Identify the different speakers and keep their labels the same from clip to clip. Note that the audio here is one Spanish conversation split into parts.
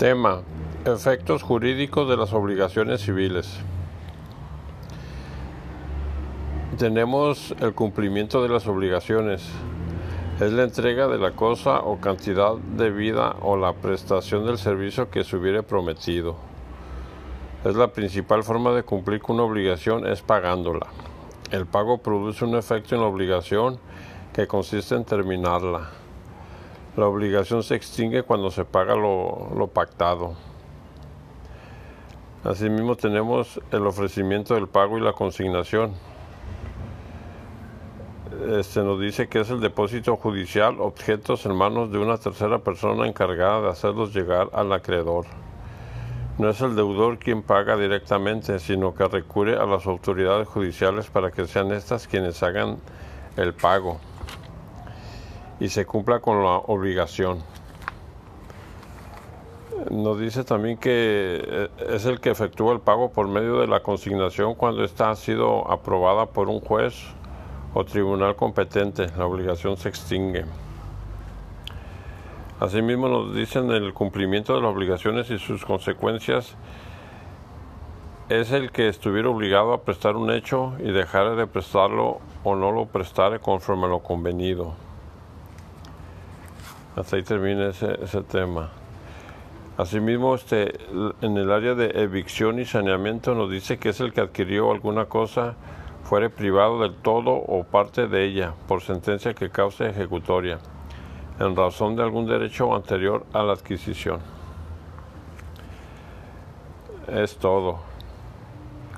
Speaker 1: Tema. Efectos jurídicos de las obligaciones civiles. Tenemos el cumplimiento de las obligaciones. Es la entrega de la cosa o cantidad de vida o la prestación del servicio que se hubiere prometido. Es la principal forma de cumplir con una obligación es pagándola. El pago produce un efecto en la obligación que consiste en terminarla. La obligación se extingue cuando se paga lo, pactado. Asimismo tenemos el ofrecimiento del pago y la consignación. Este nos dice que es el depósito judicial objetos en manos de una tercera persona encargada de hacerlos llegar al acreedor. No es el deudor quien paga directamente, sino que recurre a las autoridades judiciales para que sean estas quienes hagan el pago y se cumpla con la obligación. Nos dice también que eh, es el que efectúa el pago por medio de la consignación cuando ésta ha sido aprobada por un juez o tribunal competente. La obligación se extingue. Asimismo nos dicen el cumplimiento de las obligaciones y sus consecuencias es el que estuviera obligado a prestar un hecho y dejar de prestarlo o no lo prestare conforme a lo convenido. Hasta ahí termina ese, tema. Asimismo, este, en el área de evicción y saneamiento nos dice que es el que adquirió alguna cosa fuere privado del todo o parte de ella por sentencia que cause ejecutoria, en razón de algún derecho anterior a la adquisición. Es todo.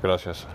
Speaker 1: Gracias.